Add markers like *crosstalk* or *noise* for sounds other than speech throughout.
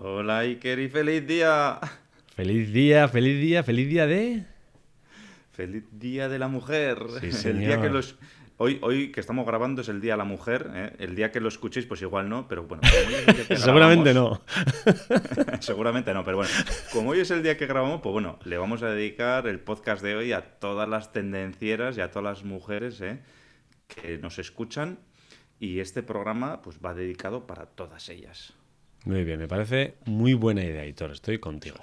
Hola Iker y feliz día. Feliz día, feliz día, feliz día de... Feliz día de la mujer. Sí, *laughs* El día que los... Hoy, hoy que estamos grabando es el día de la mujer. ¿eh? El día que lo escuchéis, pues igual no, pero bueno. *laughs* Seguramente no. *laughs* Seguramente no, pero bueno. Como hoy es el día que grabamos, pues bueno, le vamos a dedicar el podcast de hoy a todas las tendencieras y a todas las mujeres ¿eh? que nos escuchan. Y este programa pues va dedicado para todas ellas. Muy bien, me parece muy buena idea, Aitor. Estoy contigo.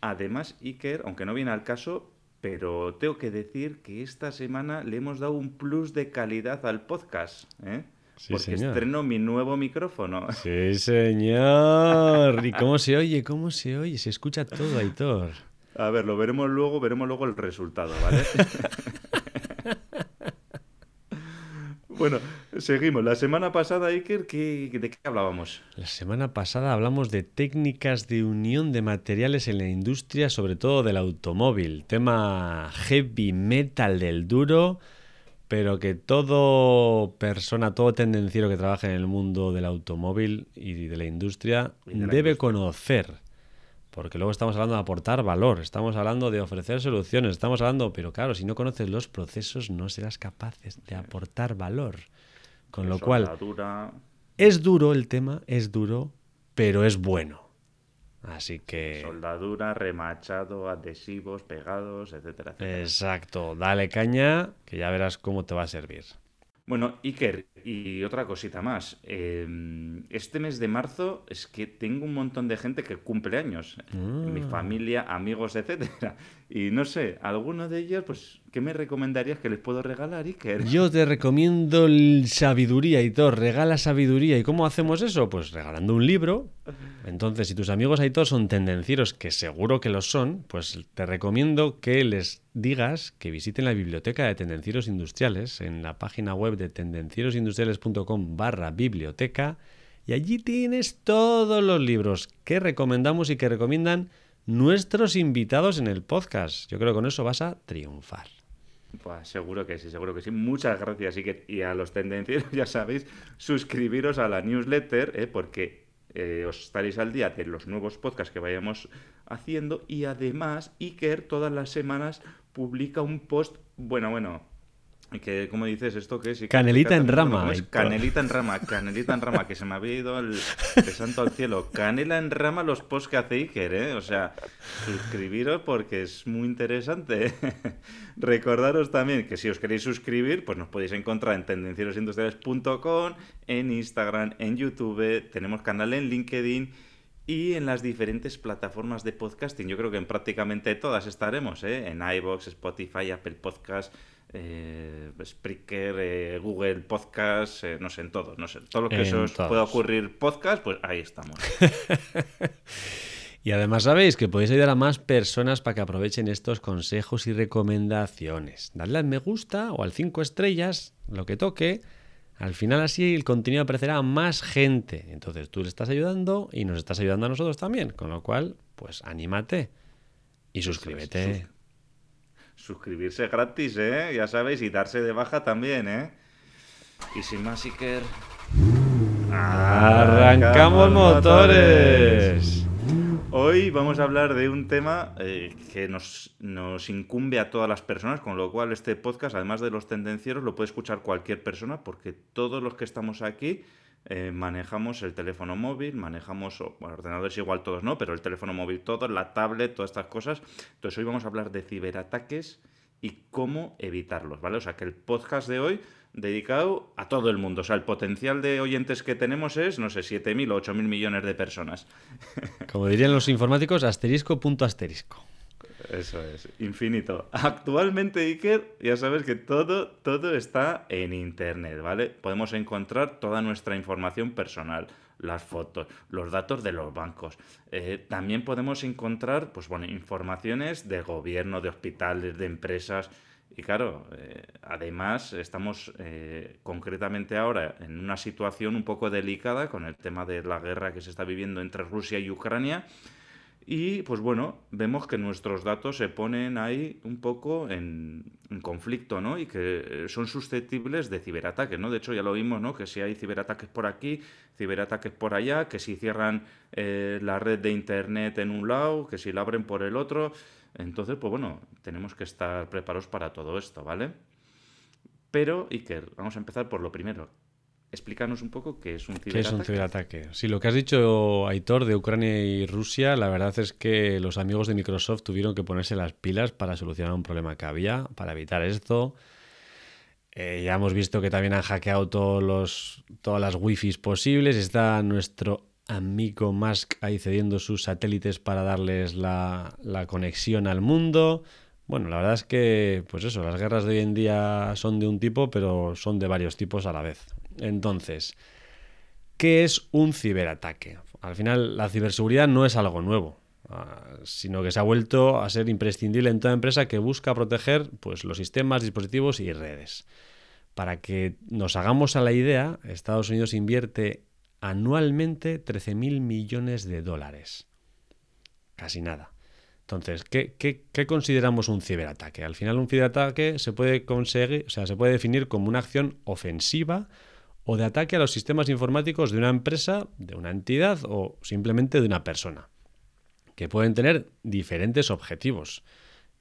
Además, Iker, aunque no viene al caso, pero tengo que decir que esta semana le hemos dado un plus de calidad al podcast, ¿eh? Sí, Porque señor. estreno mi nuevo micrófono. *laughs* Sí, señor. ¿Y cómo se oye? ¿Cómo se oye? Se escucha todo, Aitor. A ver, lo veremos luego, veremos luego el resultado, ¿vale? *laughs* bueno, seguimos. La semana pasada, Iker, ¿qué- ¿de qué hablábamos? La semana pasada hablamos de técnicas de unión de materiales en la industria, sobre todo del automóvil. Tema heavy metal del duro, pero que todo persona, todo tendenciero que trabaje en el mundo del automóvil y de la industria Y de la debe industria. conocer. Porque luego estamos hablando de aportar valor, estamos hablando de ofrecer soluciones, estamos hablando, pero claro, si no conoces los procesos no serás capaces de aportar valor. Con lo cual, es duro el tema, es duro, pero es bueno. Así que... Soldadura, remachado, adhesivos, pegados, etcétera, etcétera. Exacto, dale caña, que ya verás cómo te va a servir. Bueno, Iker, y otra cosita más. Eh, este mes de marzo es que tengo un montón de gente que cumple años. Mi Ah. familia, amigos, etcétera. Y no sé, alguno de ellos, pues, ¿qué me recomendarías que les puedo regalar, Iker? Yo te recomiendo el sabiduría, Aitor, regala sabiduría. ¿Y cómo hacemos eso? Pues regalando un libro. Entonces, si tus amigos Aitor son tendencieros, que seguro que lo son, pues te recomiendo que les digas que visiten la biblioteca de Tendencieros Industriales en la página web de tendencierosindustriales.com barra biblioteca y allí tienes todos los libros que recomendamos y que recomiendan nuestros invitados en el podcast. Yo creo que con eso vas a triunfar. Pues seguro que sí, seguro que sí. Muchas gracias, Iker. Y a los tendencieros, *laughs* ya sabéis, suscribiros a la newsletter, ¿eh? porque eh, os estaréis al día de los nuevos podcasts que vayamos haciendo. Y además, Iker todas las semanas publica un post, bueno, bueno. Que, ¿Cómo dices esto? que? Iker? Canelita en rama. Canelita en rama, canelita en rama, que se me había ido el, de santo al cielo. Canela en rama los posts que hace Iker, ¿eh? O sea, suscribiros porque es muy interesante. *laughs* Recordaros también que si os queréis suscribir, pues nos podéis encontrar en tendencierosindustriales.com, en Instagram, en YouTube, tenemos canal en LinkedIn y en las diferentes plataformas de podcasting. Yo creo que en prácticamente todas estaremos, ¿eh? En iVoox, Spotify, Apple Podcast, eh, Spreaker, eh, Google Podcast, eh, no sé, en todos, no sé. Todo lo que En se os todos. pueda ocurrir podcast, pues ahí estamos. *laughs* Y además sabéis que podéis ayudar a más personas para que aprovechen estos consejos y recomendaciones. Dadle al me gusta o al 5 estrellas, lo que toque. Al final así el contenido aparecerá a más gente. Entonces tú le estás ayudando y nos estás ayudando a nosotros también. Con lo cual, pues anímate y suscríbete. Suscribirse gratis, ¿eh? Ya sabéis, y darse de baja también, ¿eh? Y sin más, Iker... ¡Arrancamos motores! Hoy vamos a hablar de un tema eh, que nos, nos incumbe a todas las personas, con lo cual este podcast, además de los tendencieros, lo puede escuchar cualquier persona, porque todos los que estamos aquí eh, manejamos el teléfono móvil, manejamos, bueno, ordenadores igual todos no, pero el teléfono móvil todos, la tablet, todas estas cosas. Entonces hoy vamos a hablar de ciberataques y cómo evitarlos, ¿vale? O sea que el podcast de hoy dedicado a todo el mundo. O sea, el potencial de oyentes que tenemos es, no sé, 7.000 o 8.000 millones de personas. Como dirían los informáticos, asterisco punto asterisco. Eso es, infinito. Actualmente, Iker, ya sabes que todo, todo está en Internet, ¿vale? Podemos encontrar toda nuestra información personal, las fotos, los datos de los bancos. Eh, también podemos encontrar, pues bueno, informaciones de gobierno, de hospitales, de empresas. Y claro, eh, además estamos eh, concretamente ahora en una situación un poco delicada con el tema de la guerra que se está viviendo entre Rusia y Ucrania. Y pues bueno, vemos que nuestros datos se ponen ahí un poco en, conflicto, ¿no? Y que son susceptibles de ciberataques, ¿no? De hecho ya lo vimos, ¿no? Que si hay ciberataques por aquí, ciberataques por allá, que si cierran eh, la red de Internet en un lado, que si la abren por el otro. Entonces, pues bueno, tenemos que estar preparados para todo esto, ¿vale? Pero, Iker, vamos a empezar por lo primero. Explícanos un poco qué es un ciberataque. ¿Qué es un ciberataque? Sí, lo que has dicho, Aitor, de Ucrania y Rusia, la verdad es que los amigos de Microsoft tuvieron que ponerse las pilas para solucionar un problema que había, para evitar esto. Eh, ya hemos visto que también han hackeado todos los, todas las wifi posibles. Está nuestro amigo Musk ahí cediendo sus satélites para darles la, la conexión al mundo. Bueno, la verdad es que, pues eso, las guerras de hoy en día son de un tipo, pero son de varios tipos a la vez. Entonces, ¿qué es un ciberataque? Al final, la ciberseguridad no es algo nuevo, ah, sino que se ha vuelto a ser imprescindible en toda empresa que busca proteger pues, los sistemas, dispositivos y redes. Para que nos hagamos a la idea, Estados Unidos invierte anualmente 13.000 millones de dólares. Casi nada. Entonces, ¿qué, ¿qué, consideramos un ciberataque? Al final, un ciberataque se puede conseguir, o sea, se puede definir como una acción ofensiva o de ataque a los sistemas informáticos de una empresa, de una entidad o simplemente de una persona, que pueden tener diferentes objetivos,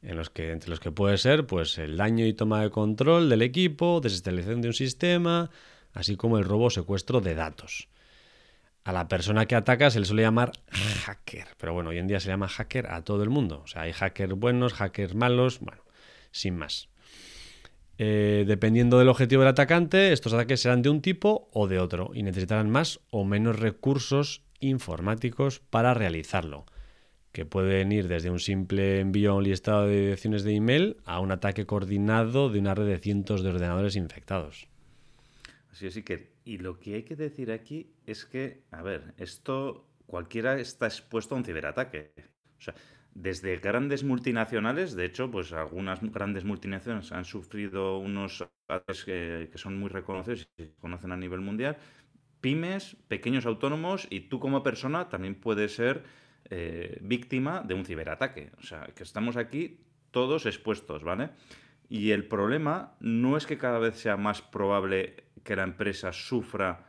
en los que, entre los que puede ser pues, el daño y toma de control del equipo, desestabilización de un sistema, así como el robo o secuestro de datos. A la persona que ataca se le suele llamar hacker, pero bueno, hoy en día se llama hacker a todo el mundo. O sea, hay hackers buenos, hackers malos, bueno, sin más. Eh, dependiendo del objetivo del atacante, estos ataques serán de un tipo o de otro y necesitarán más o menos recursos informáticos para realizarlo, que pueden ir desde un simple envío a un listado de direcciones de email a un ataque coordinado de una red de cientos de ordenadores infectados. Así es, que y lo que hay que decir aquí es que, a ver, esto cualquiera está expuesto a un ciberataque. O sea, desde grandes multinacionales, de hecho, pues algunas grandes multinacionales han sufrido unos ataques que, son muy reconocidos y se conocen a nivel mundial. Pymes, pequeños autónomos y tú como persona también puedes ser eh, víctima de un ciberataque. O sea, que estamos aquí todos expuestos, ¿vale? Y el problema no es que cada vez sea más probable que la empresa sufra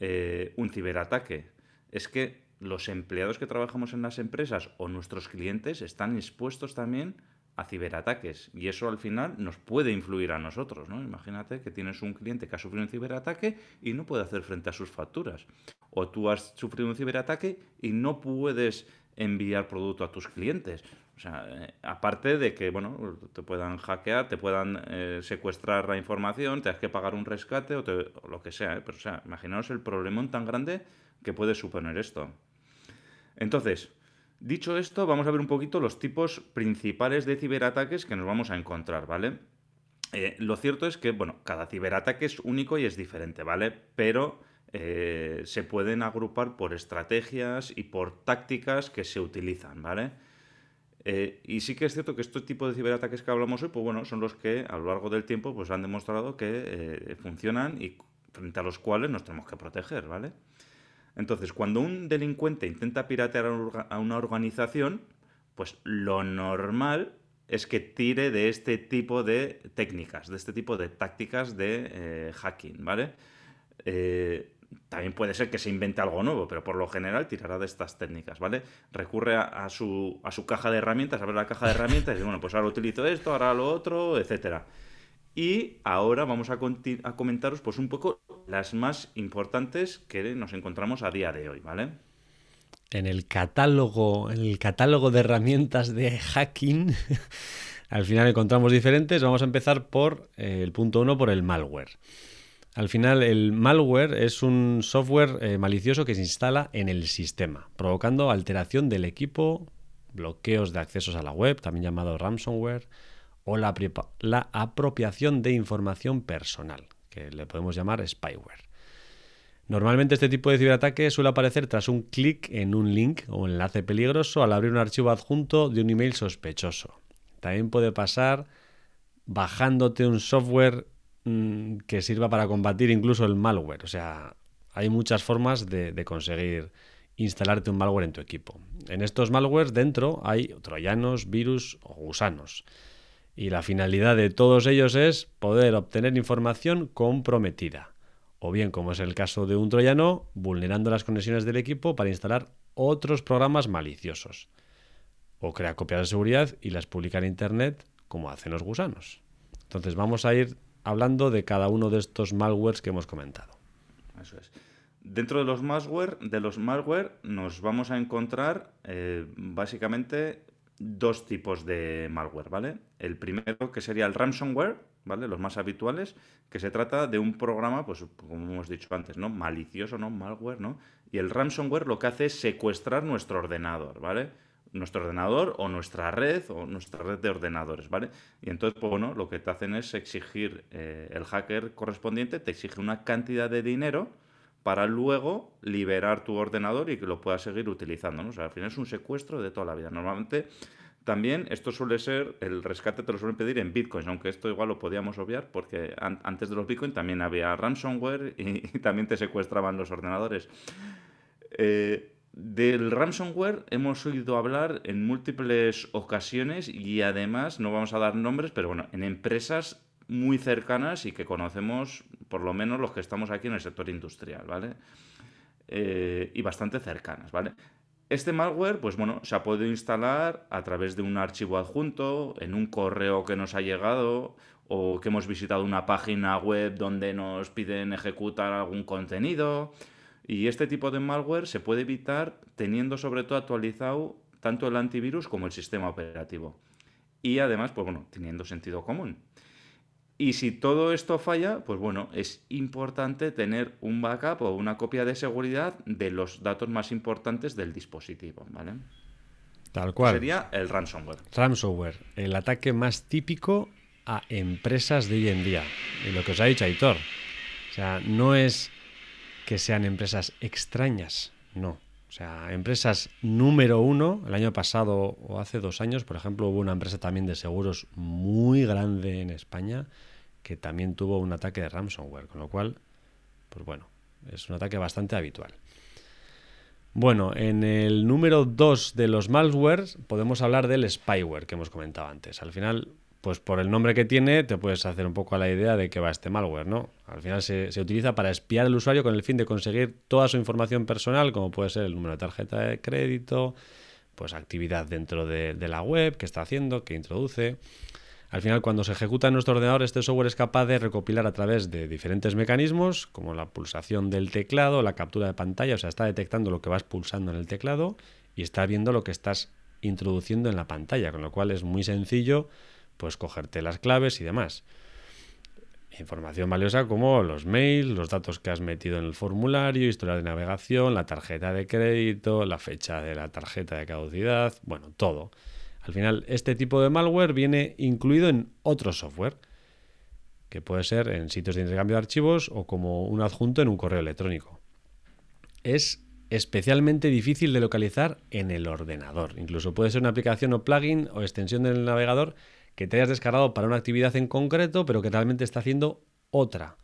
eh, un ciberataque, es que los empleados que trabajamos en las empresas o nuestros clientes están expuestos también a ciberataques y eso al final nos puede influir a nosotros, ¿no? Imagínate que tienes un cliente que ha sufrido un ciberataque y no puede hacer frente a sus facturas o tú has sufrido un ciberataque y no puedes enviar producto a tus clientes. O sea, eh, aparte de que, bueno, te puedan hackear, te puedan eh, secuestrar la información, te has que pagar un rescate o, o lo que sea, ¿eh? Pero, o sea, imaginaos el problemón tan grande que puede suponer esto. Entonces, dicho esto, vamos a ver un poquito los tipos principales de ciberataques que nos vamos a encontrar, ¿vale? Eh, lo cierto es que, bueno, cada ciberataque es único y es diferente, ¿vale? Pero eh, se pueden agrupar por estrategias y por tácticas que se utilizan, ¿vale? Eh, y sí que es cierto que este tipo de ciberataques que hablamos hoy, pues bueno, son los que a lo largo del tiempo pues han demostrado que funcionan y frente a los cuales nos tenemos que proteger, ¿vale? Entonces, cuando un delincuente intenta piratear a una organización, pues lo normal es que tire de este tipo de técnicas, de este tipo de tácticas de eh, hacking, ¿vale? Eh, también puede ser que se invente algo nuevo, pero por lo general tirará de estas técnicas, ¿vale? Recurre a, su, a su caja de herramientas, abre la caja de herramientas y bueno, pues ahora utilizo esto, ahora lo otro, etcétera. Y ahora vamos a, comentaros pues un poco las más importantes que nos encontramos a día de hoy, ¿vale? En el catálogo, en el catálogo de herramientas de hacking, *laughs* al final encontramos diferentes. Vamos a empezar por eh, el punto uno, por el malware. Al final, el malware es un software eh, malicioso que se instala en el sistema, provocando alteración del equipo, bloqueos de accesos a la web, también llamado ransomware, o la, apropiación de información personal, que le podemos llamar spyware. Normalmente este tipo de ciberataque suele aparecer tras un clic en un link o enlace peligroso al abrir un archivo adjunto de un email sospechoso. También puede pasar bajándote un software mm, que sirva para combatir incluso el malware. O sea, hay muchas formas de, de conseguir instalarte un malware en tu equipo. En estos malwares dentro hay troyanos, virus o gusanos. Y la finalidad de todos ellos es poder obtener información comprometida o bien, como es el caso de un troyano, vulnerando las conexiones del equipo para instalar otros programas maliciosos. O crea copias de seguridad y las publica en Internet como hacen los gusanos. Entonces vamos a ir hablando de cada uno de estos malwares que hemos comentado. Eso es. Dentro de los malware, de los malware nos vamos a encontrar eh, básicamente dos tipos de malware, ¿vale? El primero que sería el ransomware, ¿vale? Los más habituales, que se trata de un programa, pues como hemos dicho antes, ¿no? Malicioso, ¿no? Malware, ¿no? Y el ransomware lo que hace es secuestrar nuestro ordenador, ¿vale? Nuestro ordenador o nuestra red o nuestra red de ordenadores, ¿vale? Y entonces, pues bueno, lo que te hacen es exigir, eh, el hacker correspondiente te exige una cantidad de dinero para luego liberar tu ordenador y que lo puedas seguir utilizando, ¿no? Al final es un secuestro de toda la vida. Normalmente también esto suele ser, el rescate te lo suelen pedir en bitcoins, aunque esto igual lo podíamos obviar porque antes de los bitcoins también había ransomware y, también te secuestraban los ordenadores. Eh, del ransomware hemos oído hablar en múltiples ocasiones y además, no vamos a dar nombres, pero bueno, en empresas muy cercanas y que conocemos por lo menos los que estamos aquí en el sector industrial, ¿vale? Eh, y bastante cercanas, ¿vale? Este malware, pues bueno, se ha podido instalar a través de un archivo adjunto, en un correo que nos ha llegado o que hemos visitado una página web donde nos piden ejecutar algún contenido. Y este tipo de malware se puede evitar teniendo sobre todo actualizado tanto el antivirus como el sistema operativo. Y además, pues bueno, teniendo sentido común. Y si todo esto falla, pues bueno, es importante tener un backup o una copia de seguridad de los datos más importantes del dispositivo, ¿vale? Tal cual. Sería el ransomware. Ransomware, el ataque más típico a empresas de hoy en día. Y lo que os ha dicho Aitor. O sea, no es que sean empresas extrañas, no. O sea, empresas número uno, el año pasado o hace dos años, por ejemplo, hubo una empresa también de seguros muy grande en España que también tuvo un ataque de ransomware, con lo cual, pues bueno, es un ataque bastante habitual. Bueno, en el número 2 de los malwares podemos hablar del spyware que hemos comentado antes. Al final, pues por el nombre que tiene, te puedes hacer un poco a la idea de que va este malware, ¿no? Al final se, se, utiliza para espiar al usuario con el fin de conseguir toda su información personal, como puede ser el número de tarjeta de crédito, pues actividad dentro de, de la web que está haciendo, que introduce. Al final, cuando se ejecuta en nuestro ordenador, este software es capaz de recopilar a través de diferentes mecanismos, como la pulsación del teclado, la captura de pantalla, o sea, está detectando lo que vas pulsando en el teclado y está viendo lo que estás introduciendo en la pantalla, con lo cual es muy sencillo pues cogerte las claves y demás. Información valiosa como los mails, los datos que has metido en el formulario, historia de navegación, la tarjeta de crédito, la fecha de la tarjeta de caducidad, bueno, todo. Al final, este tipo de malware viene incluido en otro software, que puede ser en sitios de intercambio de archivos o como un adjunto en un correo electrónico. Es especialmente difícil de localizar en el ordenador. Incluso puede ser una aplicación o plugin o extensión del navegador que te hayas descargado para una actividad en concreto, pero que realmente está haciendo otra.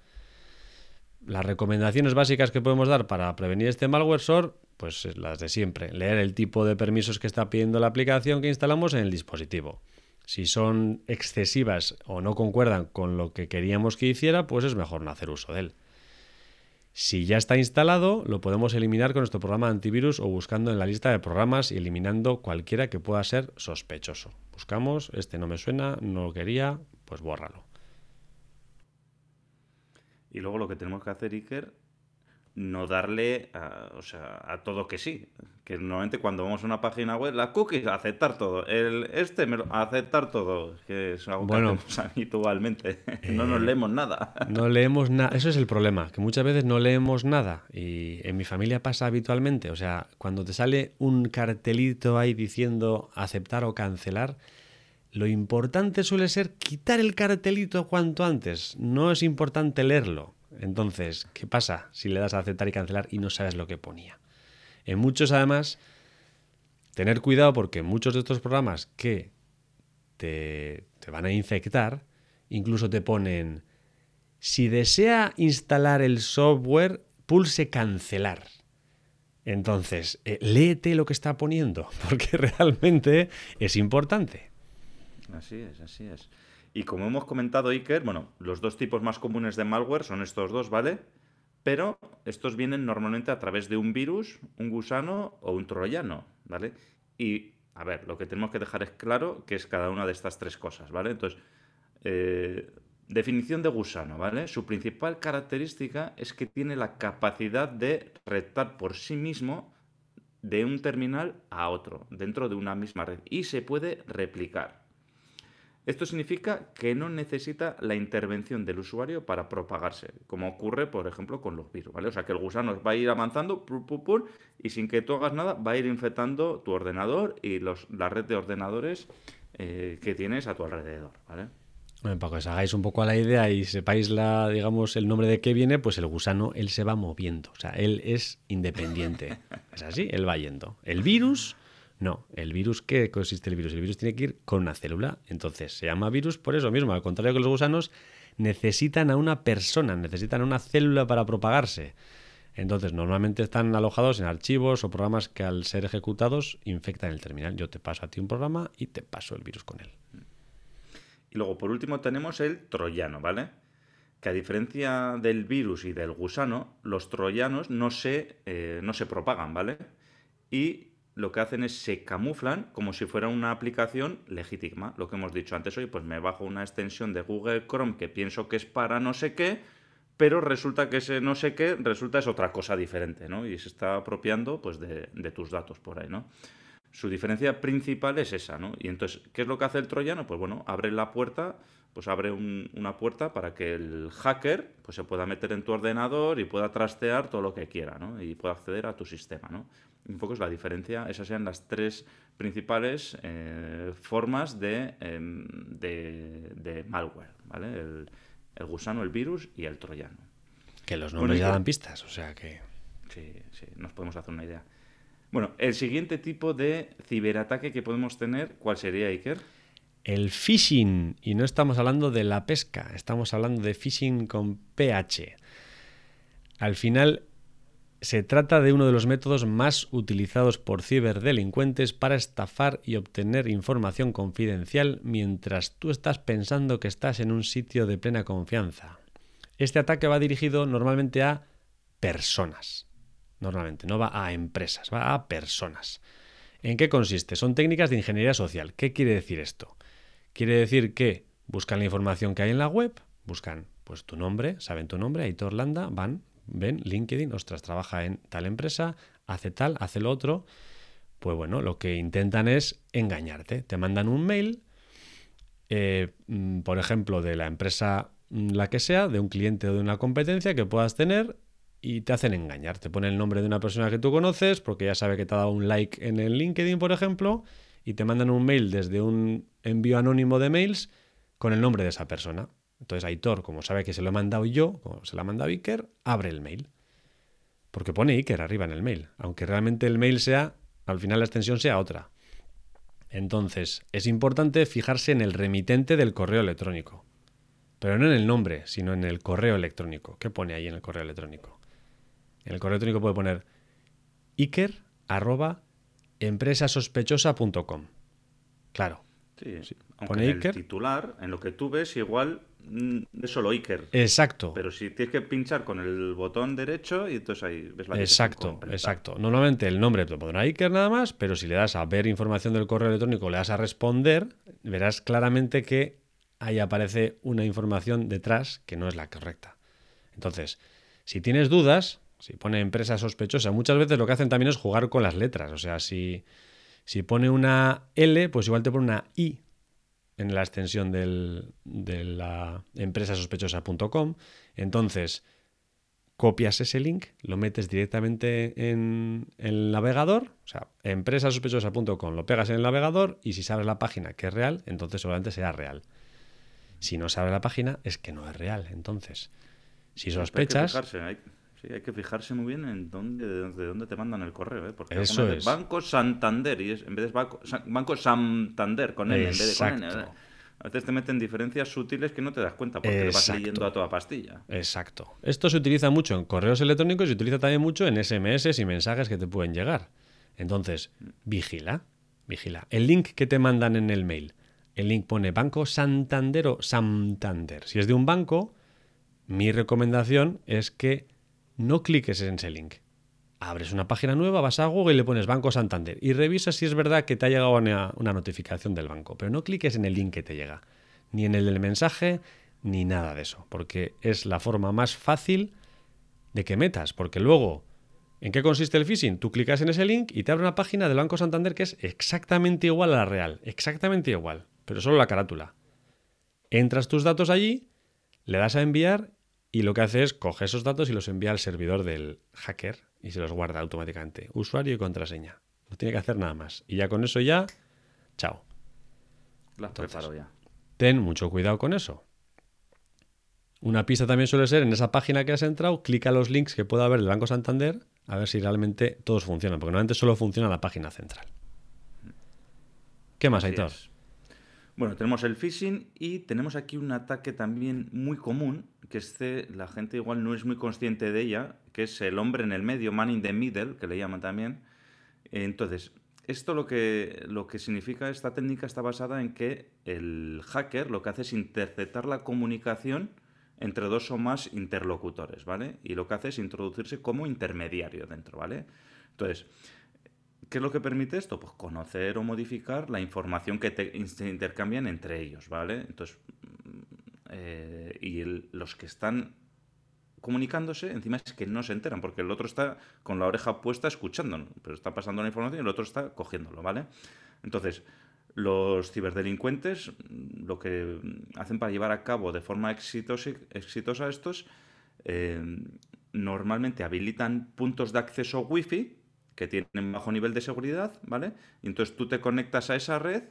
Las recomendaciones básicas que podemos dar para prevenir este malware son pues las de siempre. Leer el tipo de permisos que está pidiendo la aplicación que instalamos en el dispositivo. Si son excesivas o no concuerdan con lo que queríamos que hiciera, pues es mejor no hacer uso de él. Si ya está instalado, lo podemos eliminar con nuestro programa antivirus o buscando en la lista de programas y eliminando cualquiera que pueda ser sospechoso. Buscamos, este no me suena, no lo quería, pues bórralo. Y luego lo que tenemos que hacer, Iker, no darle a, o sea, a todo que sí. Que normalmente cuando vamos a una página web, la cookies, aceptar todo. El este, me lo, aceptar todo. Que es algo bueno, que hacemos *laughs* habitualmente. Eh, *laughs* no nos leemos nada. No leemos nada. Eso es el problema, que muchas veces no leemos nada. Y en mi familia pasa habitualmente. O sea, cuando te sale un cartelito ahí diciendo aceptar o cancelar, lo importante suele ser quitar el cartelito cuanto antes. No es importante leerlo Entonces, ¿qué pasa si le das a aceptar y cancelar y no sabes lo que ponía? En muchos, además, tener cuidado porque muchos de estos programas que te, te van a infectar, incluso te ponen, si desea instalar el software, pulse cancelar. Entonces, eh, léete lo que está poniendo, *laughs* porque realmente es importante. Así es, así es. Y como hemos comentado, Iker, bueno, los dos tipos más comunes de malware son estos dos, ¿vale? Pero estos vienen normalmente a través de un virus, un gusano o un troyano, ¿vale? Y, a ver, lo que tenemos que dejar es claro que es cada una de estas tres cosas, ¿vale? Entonces, eh, definición de gusano, ¿vale? Su principal característica es que tiene la capacidad de retar por sí mismo de un terminal a otro, dentro de una misma red, y se puede replicar. Esto significa que no necesita la intervención del usuario para propagarse, como ocurre, por ejemplo, con los virus, ¿vale? O sea, que el gusano va a ir avanzando y sin que tú hagas nada va a ir infectando tu ordenador y los, la red de ordenadores eh, que tienes a tu alrededor, ¿vale? Bueno, para que os hagáis un poco a la idea y sepáis la, digamos, el nombre de qué viene, pues el gusano, él se va moviendo. O sea, él es independiente. *laughs* es así, él va yendo. El virus no, el virus, ¿qué consiste el virus? El virus tiene que ir con una célula. Entonces, se llama virus por eso mismo. Al contrario que los gusanos, necesitan a una persona, necesitan a una célula para propagarse. Entonces, normalmente están alojados en archivos o programas que al ser ejecutados infectan el terminal. Yo te paso a ti un programa y te paso el virus con él. Y luego, por último, tenemos el troyano, ¿vale? Que a diferencia del virus y del gusano, los troyanos no se, eh, no se propagan, ¿vale? Y lo que hacen es se camuflan como si fuera una aplicación legítima. Lo que hemos dicho antes, hoy pues me bajo una extensión de Google Chrome que pienso que es para no sé qué, pero resulta que ese no sé qué resulta es otra cosa diferente, ¿no? Y se está apropiando pues de, tus datos por ahí, ¿no? Su diferencia principal es esa, ¿no? Y entonces, ¿qué es lo que hace el troyano? Pues bueno, abre la puerta, pues abre una puerta para que el hacker pues se pueda meter en tu ordenador y pueda trastear todo lo que quiera, ¿no? Y pueda acceder a tu sistema, ¿no? un poco es la diferencia, esas sean las tres principales eh, formas em, de, de, malware, ¿vale? El, gusano, el virus y el troyano. Que los nombres ya dan pistas, o sea que... Sí, sí, nos podemos hacer una idea. Bueno, el siguiente tipo de ciberataque que podemos tener, ¿cuál sería, Iker? El phishing, y no estamos hablando de la pesca, estamos hablando de phishing con PH. Al final, se trata de uno de los métodos más utilizados por ciberdelincuentes para estafar y obtener información confidencial mientras tú estás pensando que estás en un sitio de plena confianza. Este ataque va dirigido normalmente a personas. Normalmente, no va a empresas, va a personas. ¿En qué consiste? Son técnicas de ingeniería social. ¿Qué quiere decir esto? Quiere decir que buscan la información que hay en la web, buscan pues tu nombre, saben tu nombre, Aitor Landa, van, ven LinkedIn, ostras, trabaja en tal empresa, hace tal, hace lo otro. Pues bueno, lo que intentan es engañarte. Te mandan un mail, eh, mm, por ejemplo, de la empresa mm, la que sea, de un cliente o de una competencia que puedas tener y te hacen engañar. Te ponen el nombre de una persona que tú conoces porque ya sabe que te ha dado un like en el LinkedIn, por ejemplo, y te mandan un mail desde un envío anónimo de mails con el nombre de esa persona. Entonces Aitor, como sabe que se lo he mandado yo, como se lo ha mandado Iker, abre el mail. Porque pone Iker arriba en el mail, aunque realmente el mail sea, al final la extensión sea otra. Entonces, es importante fijarse en el remitente del correo electrónico. Pero no en el nombre, sino en el correo electrónico. ¿Qué pone ahí en el correo electrónico? En el correo electrónico puede poner iker arroba empresasospechosa.com. Claro. Sí, Aunque en el titular, en lo que tú ves, igual Mm, es solo Iker. Exacto. Pero si tienes que pinchar con el botón derecho y entonces ahí ves la Exacto, exacto. Normalmente el nombre te pondrá Iker nada más, pero si le das a ver información del correo electrónico, le das a responder, verás claramente que ahí aparece una información detrás que no es la correcta. Entonces, si tienes dudas, si pone empresa sospechosa, muchas veces lo que hacen también es jugar con las letras. O sea, si, si pone una L, pues igual te pone una I en la extensión de la empresa sospechosa.com. Entonces, copias ese link, lo metes directamente en, el navegador, o sea, empresasospechosa.com, lo pegas en el navegador y si sabes la página que es real, entonces seguramente será real. Si no sabes la página, es que no es real. Entonces, Si Hay que sospechas, fijarse, hay, sí, hay que fijarse muy bien en dónde, de dónde, de dónde te mandan el correo, ¿eh? Porque Eso es. Banco Santander y es, en vez de Banco, Banco Santander con N en vez de con N. Exacto. A veces te meten diferencias sutiles que no te das cuenta porque le vas Exacto. leyendo a toda pastilla. Exacto. Esto se utiliza mucho en correos electrónicos y se utiliza también mucho en SMS y mensajes que te pueden llegar. Entonces, vigila, vigila. El link que te mandan en el mail, el link pone Banco Santander o Santander. Si es de un banco, mi recomendación es que no cliques en ese link. Abres una página nueva, vas a Google y le pones Banco Santander y revisas si es verdad que te ha llegado una, una notificación del banco. Pero no cliques en el link que te llega, ni en el del mensaje, ni nada de eso, porque es la forma más fácil de que metas, porque luego, ¿en qué consiste el phishing? Tú clicas en ese link y te abre una página del Banco Santander que es exactamente igual a la real, exactamente igual, pero solo la carátula. Entras tus datos allí, le das a enviar y lo que hace es coge esos datos y los envía al servidor del hacker y se los guarda automáticamente. Usuario y contraseña. No tiene que hacer nada más. Y ya con eso ya, chao. Las preparo ya. Ten mucho cuidado con eso. Una pista también suele ser en esa página que has entrado, clica los links que pueda haber del Banco Santander a ver si realmente todos funcionan, porque normalmente solo funciona la página central. ¿Qué más, Así Aitor? es. Bueno, tenemos el phishing y tenemos aquí un ataque también muy común, que este, la gente igual no es muy consciente de ella, que es el hombre en el medio, man in the middle, que le llaman también. Entonces, esto lo que, lo que significa, esta técnica está basada en que el hacker lo que hace es interceptar la comunicación entre dos o más interlocutores, ¿vale? Y lo que hace es introducirse como intermediario dentro, ¿vale? Entonces, ¿Qué es lo que permite esto? Pues conocer o modificar la información que intercambian entre ellos, ¿vale? Entonces, eh, y los que están comunicándose, encima es que no se enteran, porque el otro está con la oreja puesta escuchándolo, pero está pasando la información y el otro está cogiéndolo, ¿vale? Entonces, los ciberdelincuentes lo que hacen para llevar a cabo de forma exitosa, exitosa estos, eh, normalmente habilitan puntos de acceso wifi que tienen bajo nivel de seguridad, ¿vale? Y entonces tú te conectas a esa red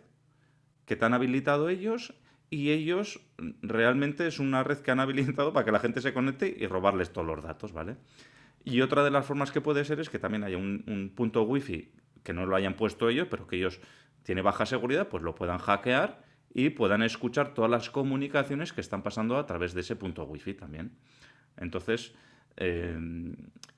que te han habilitado ellos y ellos mm, realmente es una red que han habilitado para que la gente se conecte y robarles todos los datos, ¿vale? Y otra de las formas que puede ser es que también haya un, un punto wifi que no lo hayan puesto ellos, pero que ellos tiene baja seguridad, pues lo puedan hackear y puedan escuchar todas las comunicaciones que están pasando a través de ese punto wifi también. Entonces, eh,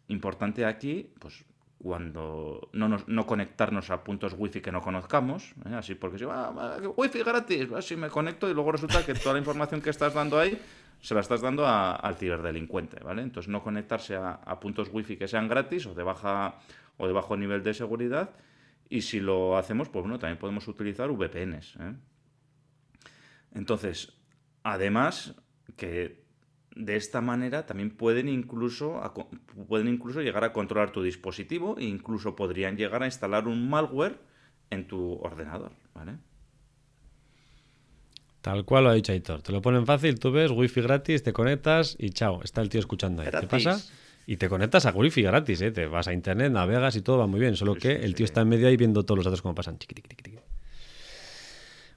importante aquí, pues cuando no, nos- no conectarnos a puntos wifi que no conozcamos, ¿eh? así porque si va, wifi gratis, así me conecto y luego resulta que toda la información que estás dando ahí se la estás dando al ciberdelincuente, ¿vale? Entonces no conectarse a, a puntos wifi que sean gratis o de baja o de bajo nivel de seguridad y si lo hacemos, pues bueno, también podemos utilizar VPNs, ¿eh? Entonces, además que de esta manera también pueden incluso, a pueden incluso llegar a controlar tu dispositivo e incluso podrían llegar a instalar un malware en tu ordenador, ¿vale? Tal cual lo ha dicho Aitor. Te lo ponen fácil, tú ves, wifi gratis, te conectas y chao, está el tío escuchando ahí. ¿Qué Gratis. pasa? Y te conectas a wifi gratis, ¿eh? Te vas a internet, navegas y todo va muy bien. Solo Sí, que sí, el tío sí. está en medio ahí viendo todos los datos como pasan. Chiqui.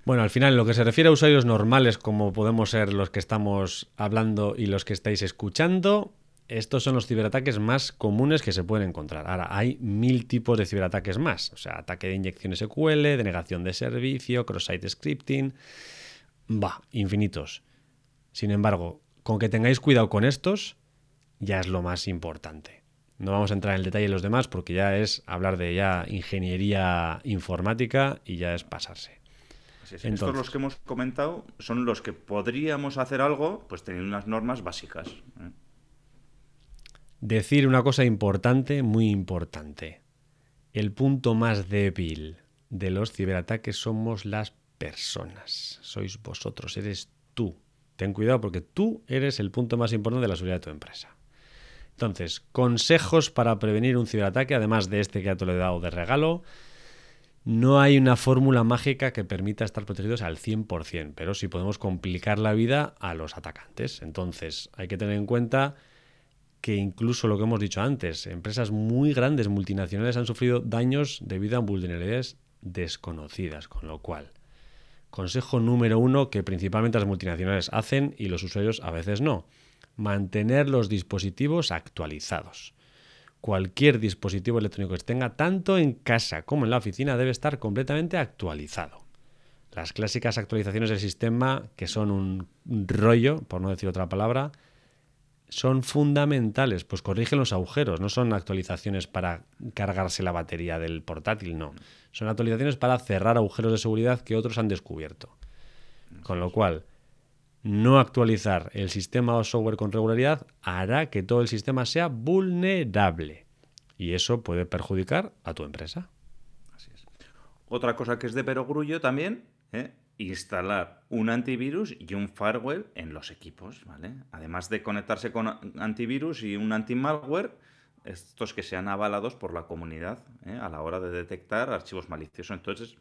Bueno, al final, lo que se refiere a usuarios normales, como podemos ser los que estamos hablando y los que estáis escuchando, estos son los ciberataques más comunes que se pueden encontrar. Ahora, hay mil tipos de ciberataques más. O sea, ataque de inyección SQL, denegación de servicio, cross-site scripting. Va, infinitos. Sin embargo, con que tengáis cuidado con estos, ya es lo más importante. No vamos a entrar en el detalle de los demás porque ya es hablar de ya ingeniería informática y ya es pasarse. Entonces. Estos los que hemos comentado son los que podríamos hacer algo, pues teniendo unas normas básicas. ¿eh? Decir una cosa importante, muy importante. El punto más débil de los ciberataques somos las personas. Sois vosotros, eres tú. Ten cuidado porque tú eres el punto más importante de la seguridad de tu empresa. Entonces, consejos para prevenir un ciberataque, además de este que ya te lo he dado de regalo. No hay una fórmula mágica que permita estar protegidos al 100%, pero sí podemos complicar la vida a los atacantes. Entonces, hay que tener en cuenta que incluso lo que hemos dicho antes, empresas muy grandes, multinacionales, han sufrido daños debido a vulnerabilidades desconocidas, con lo cual, consejo número uno que principalmente las multinacionales hacen y los usuarios a veces no. mantener los dispositivos actualizados. Cualquier dispositivo electrónico que tenga tanto en casa como en la oficina debe estar completamente actualizado. Las clásicas actualizaciones del sistema, que son un rollo, por no decir otra palabra, son fundamentales, pues corrigen los agujeros, no son actualizaciones para cargarse la batería del portátil, no. Son actualizaciones para cerrar agujeros de seguridad que otros han descubierto. Con lo cual, no actualizar el sistema o software con regularidad hará que todo el sistema sea vulnerable. Y eso puede perjudicar a tu empresa. Así es. Otra cosa que es de perogrullo también, ¿eh? instalar un antivirus y un firewall en los equipos, ¿vale? Además de conectarse con antivirus y un anti-malware, estos que sean avalados por la comunidad ¿eh? a la hora de detectar archivos maliciosos. Entonces,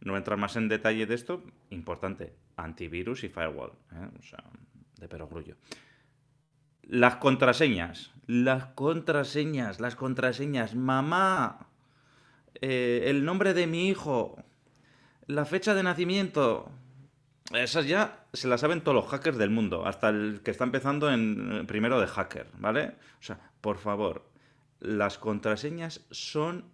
no entrar más en detalle de esto, importante, antivirus y firewall, ¿eh? o sea, de perogrullo. Las contraseñas, las contraseñas, las contraseñas, mamá, eh, el nombre de mi hijo, la fecha de nacimiento. Esas ya se las saben todos los hackers del mundo, hasta el que está empezando en primero de hacker, ¿vale? O sea, por favor, las contraseñas son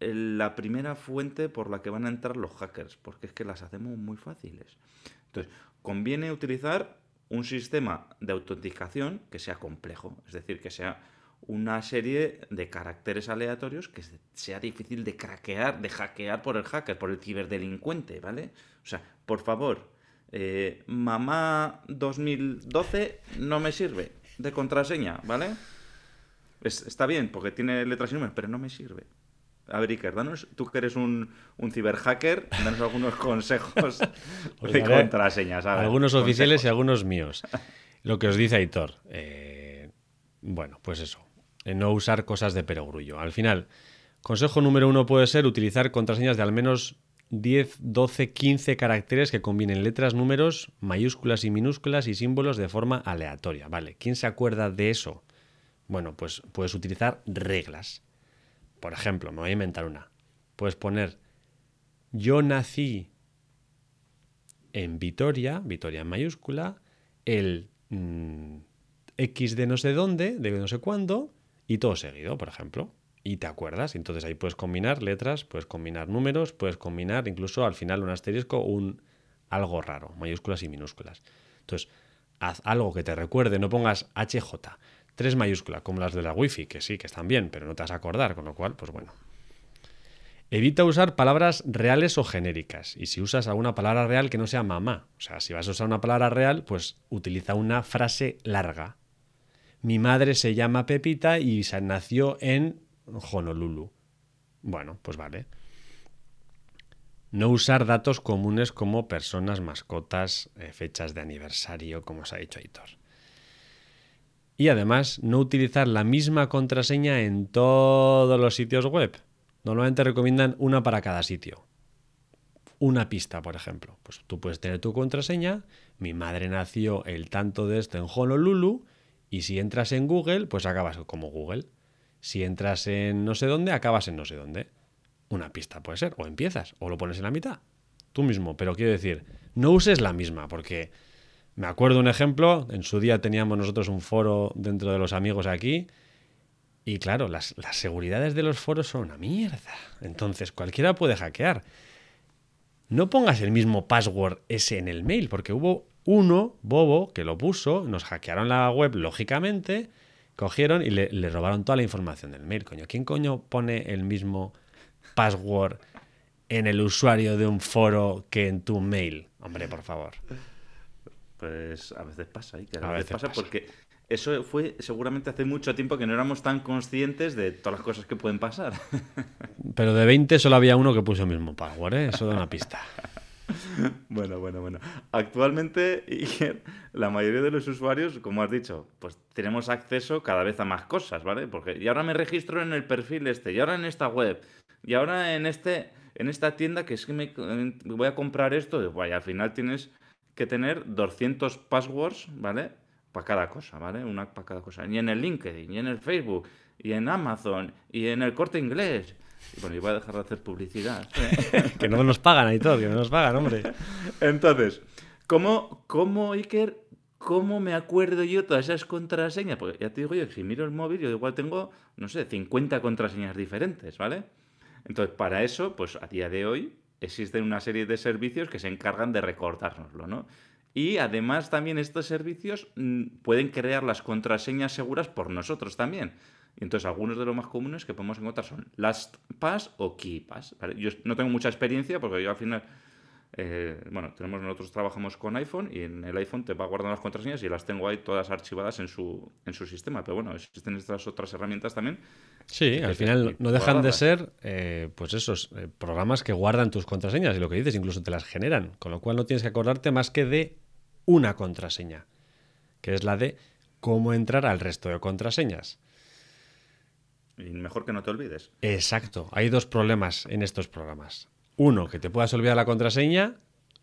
la primera fuente por la que van a entrar los hackers, porque es que las hacemos muy fáciles. Entonces, conviene utilizar un sistema de autenticación que sea complejo, es decir, que sea una serie de caracteres aleatorios que sea difícil de craquear, de hackear por el hacker, por el ciberdelincuente, ¿vale? O sea, por favor, eh, mamá 2012 no me sirve de contraseña, ¿vale? está bien, porque tiene letras y números, pero no me sirve. A ver, Iker, danos, tú que eres un, un ciberhacker, danos algunos *laughs* consejos de contraseñas. algunos oficiales y algunos míos. Lo que os dice Aitor. Eh, bueno, pues eso. no usar cosas de perogrullo. Al final, consejo número uno puede ser utilizar contraseñas de al menos 10, 12, 15 caracteres que combinen letras, números, mayúsculas y minúsculas y símbolos de forma aleatoria. ¿Vale? ¿Quién se acuerda de eso? Bueno, pues puedes utilizar reglas. Por ejemplo, me voy a inventar una. Puedes poner yo nací en Vitoria, Vitoria en mayúscula, el mm, X de no sé dónde, de no sé cuándo, y todo seguido, por ejemplo. Y te acuerdas, entonces ahí puedes combinar letras, puedes combinar números, puedes combinar incluso al final un asterisco, un algo raro, mayúsculas y minúsculas. Entonces, haz algo que te recuerde, no pongas HJ, tres mayúsculas, como las de la wifi, que sí, que están bien, pero no te vas a acordar, con lo cual, pues bueno. Evita usar palabras reales o genéricas. Y si usas alguna palabra real que no sea mamá, o sea, si vas a usar una palabra real, pues utiliza una frase larga. Mi madre se llama Pepita y se nació en Honolulu. Bueno, pues vale. No usar datos comunes como personas, mascotas, eh, fechas de aniversario, como os ha dicho Aitor. Y además, no utilizar la misma contraseña en todos los sitios web. Normalmente recomiendan una para cada sitio. Una pista, por ejemplo. Pues tú puedes tener tu contraseña. Mi madre nació el tanto de esto en Honolulu. Y si entras en Google, pues acabas como Google. Si entras en no sé dónde, acabas en no sé dónde. Una pista puede ser. O empiezas, o lo pones en la mitad. Tú mismo. Pero quiero decir, no uses la misma, porque me acuerdo un ejemplo, en su día teníamos nosotros un foro dentro de los amigos aquí y claro, las, seguridades de los foros son una mierda. Entonces cualquiera puede hackear. No pongas el mismo password ese en el mail, porque hubo uno, bobo, que lo puso, nos hackearon la web, lógicamente, cogieron y le, le robaron toda la información del mail. Coño, ¿quién coño pone el mismo password en el usuario de un foro que en tu mail? Hombre, por favor. Pues a veces pasa, ¿eh? a, veces, pasa, porque eso fue seguramente hace mucho tiempo que no éramos tan conscientes de todas las cosas que pueden pasar. *laughs* Pero de 20 solo había uno que puso el mismo password, ¿eh? Eso da una pista. *laughs* Bueno, bueno, bueno. Actualmente, la mayoría de los usuarios, como has dicho, pues tenemos acceso cada vez a más cosas, ¿vale? Porque y ahora me registro en el perfil este, y ahora en esta web, y ahora en este en esta tienda que es que me voy a comprar esto, y al final tienes que tener 200 passwords, ¿vale? Para cada cosa, ¿vale? Una para cada cosa. Y en el LinkedIn, y en el Facebook, y en Amazon, y en el corte inglés. Y bueno, y voy a dejar de hacer publicidad. *laughs* que no nos pagan, todo, que no nos pagan, hombre. Entonces, ¿cómo, cómo Iker, ¿cómo me acuerdo yo todas esas contraseñas? Porque ya te digo yo, si miro el móvil, yo igual tengo, no sé, 50 contraseñas diferentes, ¿vale? Entonces, para eso, pues a día de hoy existen una serie de servicios que se encargan de recordárnoslo, ¿no? Y además también estos servicios mm, pueden crear las contraseñas seguras por nosotros también. Entonces algunos de los más comunes que podemos encontrar son LastPass o KeePass. ¿vale? Yo no tengo mucha experiencia porque yo al final eh, bueno, tenemos nosotros trabajamos con iPhone y en el iPhone te va guardando las contraseñas y las tengo ahí todas archivadas en su, en su sistema. Pero bueno, existen estas otras herramientas también. Sí, al final no dejan de ser, eh, pues esos eh, programas que guardan tus contraseñas y lo que dices, incluso te las generan. Con lo cual no tienes que acordarte más que de una contraseña, que es la de cómo entrar al resto de contraseñas. Y mejor que no te olvides. Exacto. Hay dos problemas en estos programas. Uno, que te puedas olvidar la contraseña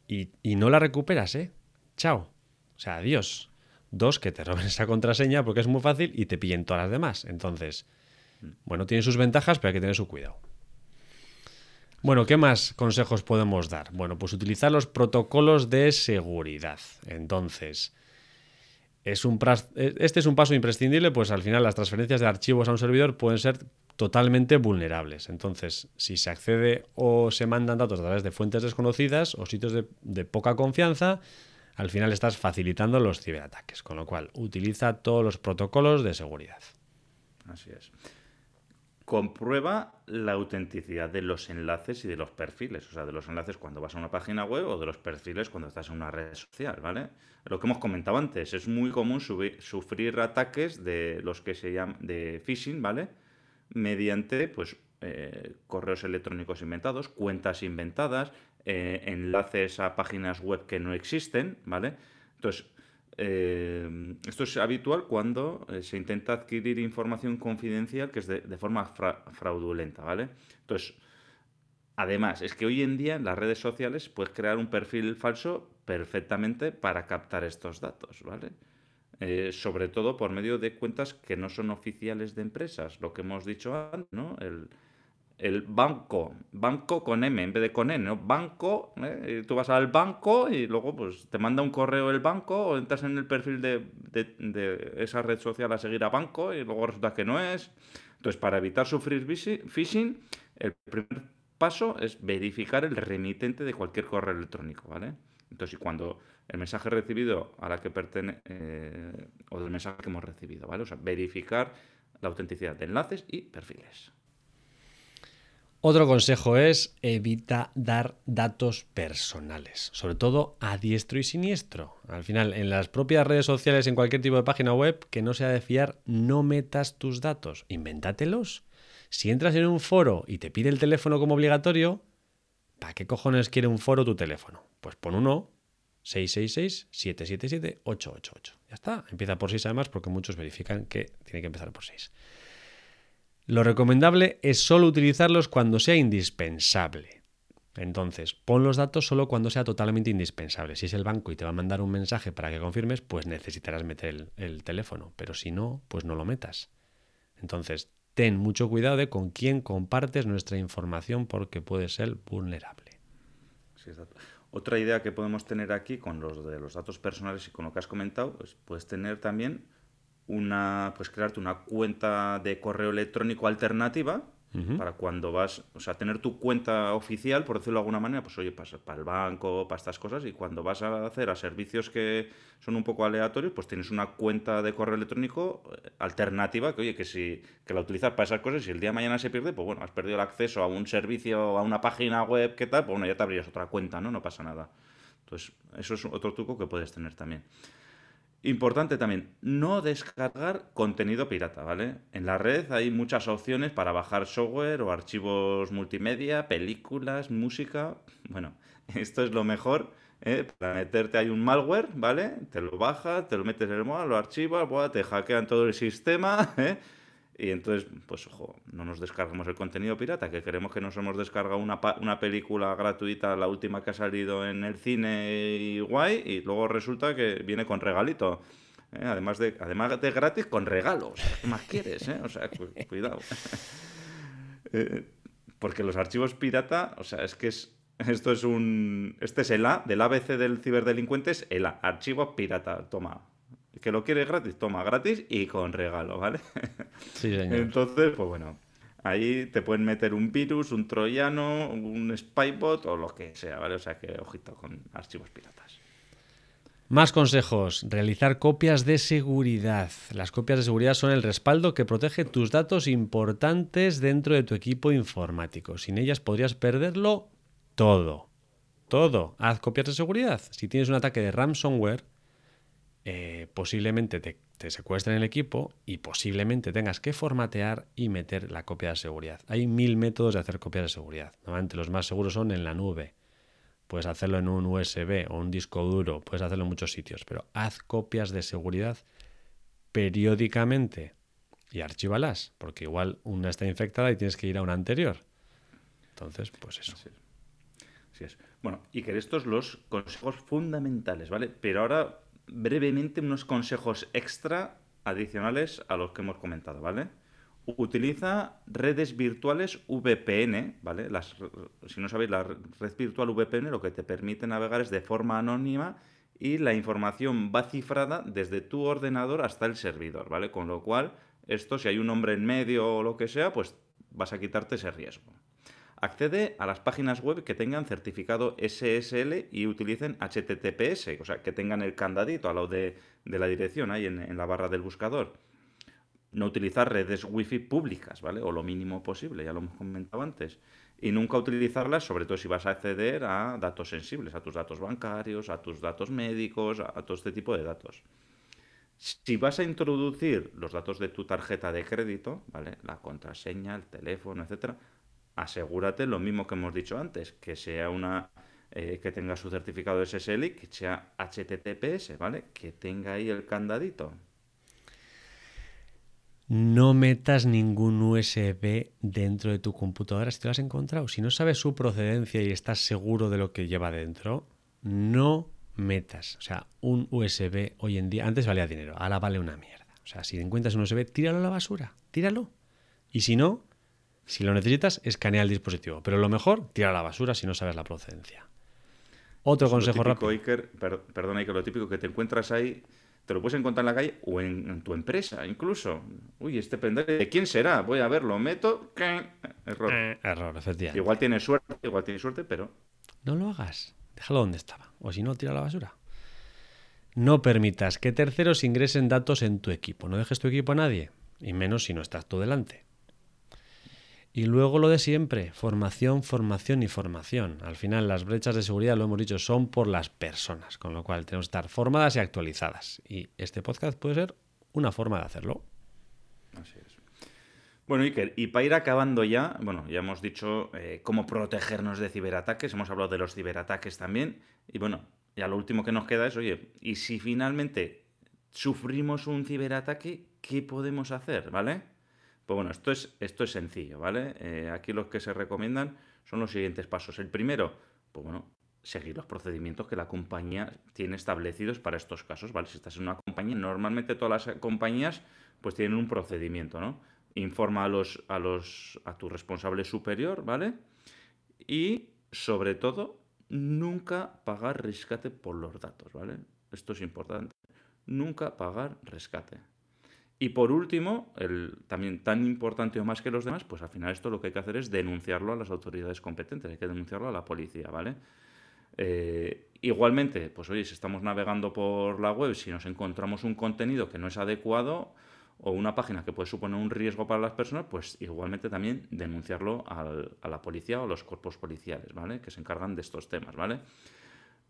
y, no la recuperas, ¿eh? Chao. O sea, adiós. Dos, que te roben *laughs* esa contraseña porque es muy fácil y te pillen todas las demás. Entonces, bueno, tiene sus ventajas, pero hay que tener su cuidado. Bueno, ¿qué más consejos podemos dar? Bueno, pues utilizar los protocolos de seguridad. Entonces, es un, este es un paso imprescindible, pues al final las transferencias de archivos a un servidor pueden ser totalmente vulnerables. Entonces, si se accede o se mandan datos a través de fuentes desconocidas o sitios de, poca confianza, al final estás facilitando los ciberataques. Con lo cual, utiliza todos los protocolos de seguridad. Así es. Comprueba la autenticidad de los enlaces y de los perfiles, o sea, de los enlaces cuando vas a una página web o de los perfiles cuando estás en una red social, ¿vale? Lo que hemos comentado antes, es muy común sufrir ataques de los que se llaman de phishing, ¿vale? mediante pues, eh, correos electrónicos inventados, cuentas inventadas, eh, enlaces a páginas web que no existen, ¿vale? Entonces, eh, esto es habitual cuando se intenta adquirir información confidencial que es de, forma fraudulenta, ¿vale? Entonces, además, es que hoy en día en las redes sociales puedes crear un perfil falso perfectamente para captar estos datos, ¿vale? Eh, sobre todo por medio de cuentas que no son oficiales de empresas, lo que hemos dicho antes, ¿no? El, banco, banco con M en vez de con N, ¿no? Banco, ¿eh? tú vas al banco y luego pues te manda un correo el banco o entras en el perfil de, de esa red social a seguir a banco y luego resulta que no es. Entonces, para evitar sufrir phishing, el primer paso es verificar el remitente de cualquier correo electrónico, ¿vale? Entonces, cuando el mensaje recibido a la que pertenece, eh, o del mensaje que hemos recibido, ¿vale? O sea, verificar la autenticidad de enlaces y perfiles. Otro consejo es evita dar datos personales, sobre todo a diestro y siniestro. Al final, en las propias redes sociales, en cualquier tipo de página web que no sea de fiar, no metas tus datos, invéntatelos. Si entras en un foro y te pide el teléfono como obligatorio, ¿para qué cojones quiere un foro tu teléfono? Pues pon uno 666-777-888. Ya está, empieza por 6 además porque muchos verifican que tiene que empezar por 6. Lo recomendable es solo utilizarlos cuando sea indispensable. Entonces, pon los datos solo cuando sea totalmente indispensable. Si es el banco y te va a mandar un mensaje para que confirmes, pues necesitarás meter el, el teléfono. Pero si no, pues no lo metas. Entonces, ten mucho cuidado de con quién compartes nuestra información porque puede ser vulnerable. Otra idea que podemos tener aquí con los de los datos personales y con lo que has comentado, pues puedes tener también una, pues crearte una cuenta de correo electrónico alternativa para cuando vas, o sea, tener tu cuenta oficial, por decirlo de alguna manera, pues oye, para, para el banco, para estas cosas, y cuando vas a hacer a servicios que son un poco aleatorios, pues tienes una cuenta de correo electrónico eh, alternativa, que oye, que si que la utilizas para esas cosas, y el día de mañana se pierde, pues bueno, has perdido el acceso a un servicio, a una página web, ¿qué tal? Pues bueno, ya te abrías otra cuenta, ¿no? No pasa nada. Entonces, eso es otro truco que puedes tener también. Importante también, no descargar contenido pirata, ¿vale? En la red hay muchas opciones para bajar software o archivos multimedia, películas, música. Bueno, *laughs* esto es lo mejor. ¿eh? Para meterte hay un malware, ¿vale? Te lo bajas, te lo metes en el móvil, lo archivas, te hackean todo el sistema, *laughs* ¿eh? Y entonces, pues ojo, no nos descargamos el contenido pirata, que queremos que nos hemos descargado una, una película gratuita, la última que ha salido en el cine y guay, y luego resulta que viene con regalito. ¿eh? Además, de, además de gratis, con regalos. ¿Qué más quieres? Eh? O sea, cuidado. *laughs* Eh, porque los archivos pirata, o sea, es que es, esto es un. Este es el A del ABC del ciberdelincuente, es el A, archivo pirata. Toma, que lo quieres gratis, toma gratis y con regalo, ¿vale? *laughs* Sí, señor. Entonces, pues bueno, ahí te pueden meter un virus, un troyano, un spybot o lo que sea, ¿vale? O sea que ojito con archivos piratas. Más consejos. Realizar copias de seguridad. Las copias de seguridad son el respaldo que protege tus datos importantes dentro de tu equipo informático. Sin ellas podrías perderlo todo. Todo. Haz copias de seguridad. Si tienes un ataque de ransomware, eh, posiblemente te, secuestren el equipo y posiblemente tengas que formatear y meter la copia de seguridad. Hay mil métodos de hacer copias de seguridad. Normalmente los más seguros son en la nube. Puedes hacerlo en un USB o un disco duro, puedes hacerlo en muchos sitios, pero haz copias de seguridad periódicamente y archívalas, porque igual una está infectada y tienes que ir a una anterior. Entonces, pues eso. Así es. Así es. Bueno, y que estos los consejos fundamentales, ¿vale? Pero ahora, brevemente, unos consejos extra adicionales a los que hemos comentado, ¿vale? Utiliza redes virtuales VPN, ¿vale? Las, si no sabéis, la red virtual VPN lo que te permite navegar es de forma anónima y la información va cifrada desde tu ordenador hasta el servidor, ¿vale? Con lo cual, esto, si hay un nombre en medio o lo que sea, pues vas a quitarte ese riesgo. Accede a las páginas web que tengan certificado SSL y utilicen HTTPS, o sea, que tengan el candadito al lado de, la dirección ahí en, la barra del buscador no utilizar redes wifi públicas, ¿vale? O lo mínimo posible, ya lo hemos comentado antes. Y nunca utilizarlas, sobre todo si vas a acceder a datos sensibles, a tus datos bancarios, a tus datos médicos, a todo este tipo de datos. Si vas a introducir los datos de tu tarjeta de crédito, ¿vale? La contraseña, el teléfono, etcétera, asegúrate lo mismo que hemos dicho antes, que sea una eh, que tenga su certificado SSL que sea HTTPS, ¿vale? Que tenga ahí el candadito. No metas ningún USB dentro de tu computadora si te lo has encontrado. Si no sabes su procedencia y estás seguro de lo que lleva dentro, no metas. O sea, un USB hoy en día, antes valía dinero, ahora vale una mierda. O sea, si encuentras un USB, tíralo a la basura, tíralo. Y si no, si lo necesitas, escanea el dispositivo. Pero lo mejor, tira a la basura si no sabes la procedencia. Otro consejo rápido. Iker, per- perdona, Iker, lo típico que te encuentras ahí, te lo puedes encontrar en la calle o en, en tu empresa, incluso. Uy, este pendrive, ¿de quién será? Voy a ver, lo meto. Error. Eh, error, efectivamente. Igual tienes suerte, igual tienes suerte, pero No lo hagas. Déjalo donde estaba. O si no, tira a la basura. No permitas que terceros ingresen datos en tu equipo. No dejes tu equipo a nadie. Y menos si no estás tú delante. Y luego lo de siempre. Formación, formación y formación. Al final las brechas de seguridad, lo hemos dicho, son por las personas. Con lo cual tenemos que estar formadas y actualizadas. Y este podcast puede ser una forma de hacerlo. Así es. Bueno, Iker, y para ir acabando ya, bueno, ya hemos dicho eh, cómo protegernos de ciberataques, hemos hablado de los ciberataques también, y bueno, ya lo último que nos queda es, oye, y si finalmente sufrimos un ciberataque, ¿qué podemos hacer, ¿vale? Pues bueno, esto es, esto es sencillo, ¿vale? Eh, aquí los que se recomiendan son los siguientes pasos. El primero, pues bueno, seguir los procedimientos que la compañía tiene establecidos para estos casos, ¿vale? Si estás en una compañía, normalmente todas las compañías pues tienen un procedimiento, ¿no? Informa a los, a los, a tu responsable superior, ¿vale? Y sobre todo, nunca pagar rescate por los datos, ¿vale? Esto es importante. Nunca pagar rescate. Y por último, el, también tan importante o más que los demás, pues al final esto lo que hay que hacer es denunciarlo a las autoridades competentes, hay que denunciarlo a la policía, ¿vale? Eh, igualmente, pues oye, si estamos navegando por la web, si nos encontramos un contenido que no es adecuado o una página que puede suponer un riesgo para las personas, pues igualmente también denunciarlo a la policía o a los cuerpos policiales, ¿vale? Que se encargan de estos temas, ¿vale?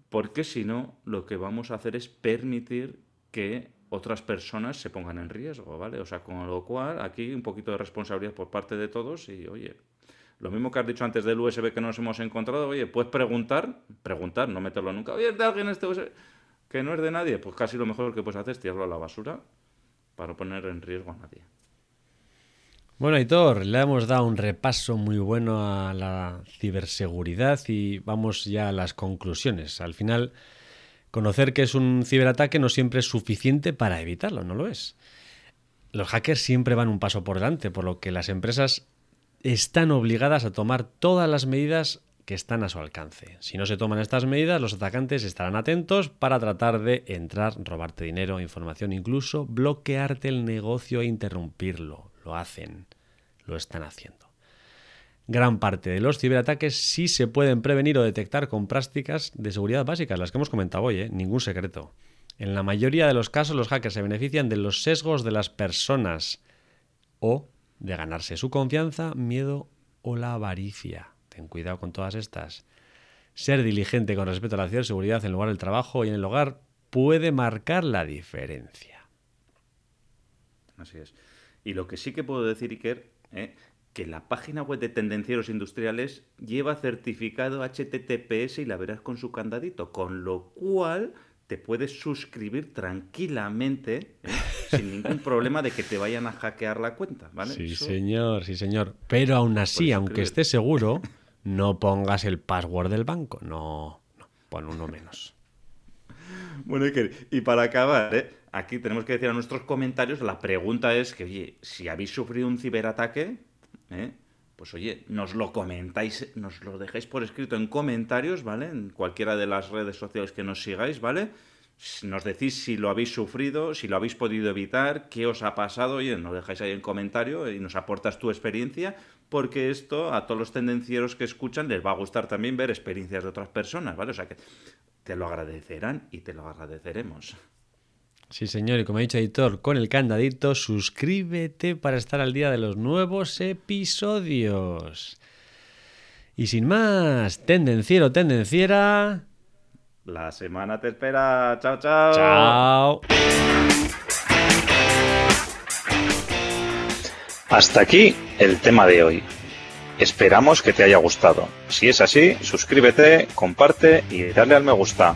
Porque si no, lo que vamos a hacer es permitir que otras personas se pongan en riesgo, ¿vale? O sea, con lo cual, aquí un poquito de responsabilidad por parte de todos y, oye, lo mismo que has dicho antes del USB que nos hemos encontrado, oye, puedes preguntar, preguntar, no meterlo nunca, oye, ¿es de alguien este USB? Que no es de nadie, pues casi lo mejor que puedes hacer es tirarlo a la basura para no poner en riesgo a nadie. Bueno, Aitor, le hemos dado un repaso muy bueno a la ciberseguridad y vamos ya a las conclusiones. Al final, conocer que es un ciberataque no siempre es suficiente para evitarlo, no lo es. Los hackers siempre van un paso por delante, por lo que las empresas están obligadas a tomar todas las medidas que están a su alcance. Si no se toman estas medidas, los atacantes estarán atentos para tratar de entrar, robarte dinero, información, incluso bloquearte el negocio e interrumpirlo. Lo hacen, lo están haciendo. Gran parte de los ciberataques sí se pueden prevenir o detectar con prácticas de seguridad básicas, las que hemos comentado hoy, ¿eh? ningún secreto. En la mayoría de los casos los hackers se benefician de los sesgos de las personas o de ganarse su confianza, miedo o la avaricia. Ten cuidado con todas estas. Ser diligente con respecto a la ciberseguridad en lugar del trabajo y en el hogar puede marcar la diferencia. Así es. Y lo que sí que puedo decir, Iker, ¿eh? Que la página web de Tendencieros Industriales lleva certificado HTTPS y la verás con su candadito, con lo cual te puedes suscribir tranquilamente, ¿eh? *laughs* sin ningún problema de que te vayan a hackear la cuenta, ¿vale? Sí, Eso- señor, sí, señor. Pero aún así, aunque estés seguro, *laughs* no pongas el password del banco. No, no, pon uno menos. Bueno, Iker, y para acabar, ¿eh? aquí tenemos que decir a nuestros comentarios, la pregunta es que, oye, si habéis sufrido un ciberataque, ¿eh? pues oye, nos lo comentáis, nos lo dejáis por escrito en comentarios, ¿vale? En cualquiera de las redes sociales que nos sigáis, ¿vale? Nos decís si lo habéis sufrido, si lo habéis podido evitar, qué os ha pasado, oye, nos dejáis ahí en comentario y nos aportas tu experiencia, porque esto a todos los tendencieros que escuchan les va a gustar también ver experiencias de otras personas, ¿vale? O sea que te lo agradecerán y te lo agradeceremos. Sí, señor, y como ha dicho Editor, con el candadito, suscríbete para estar al día de los nuevos episodios. Y sin más, tendenciero, tendenciera. La semana te espera. Chao, chao. Chao. Hasta aquí el tema de hoy. Esperamos que te haya gustado. Si es así, suscríbete, comparte y dale al me gusta.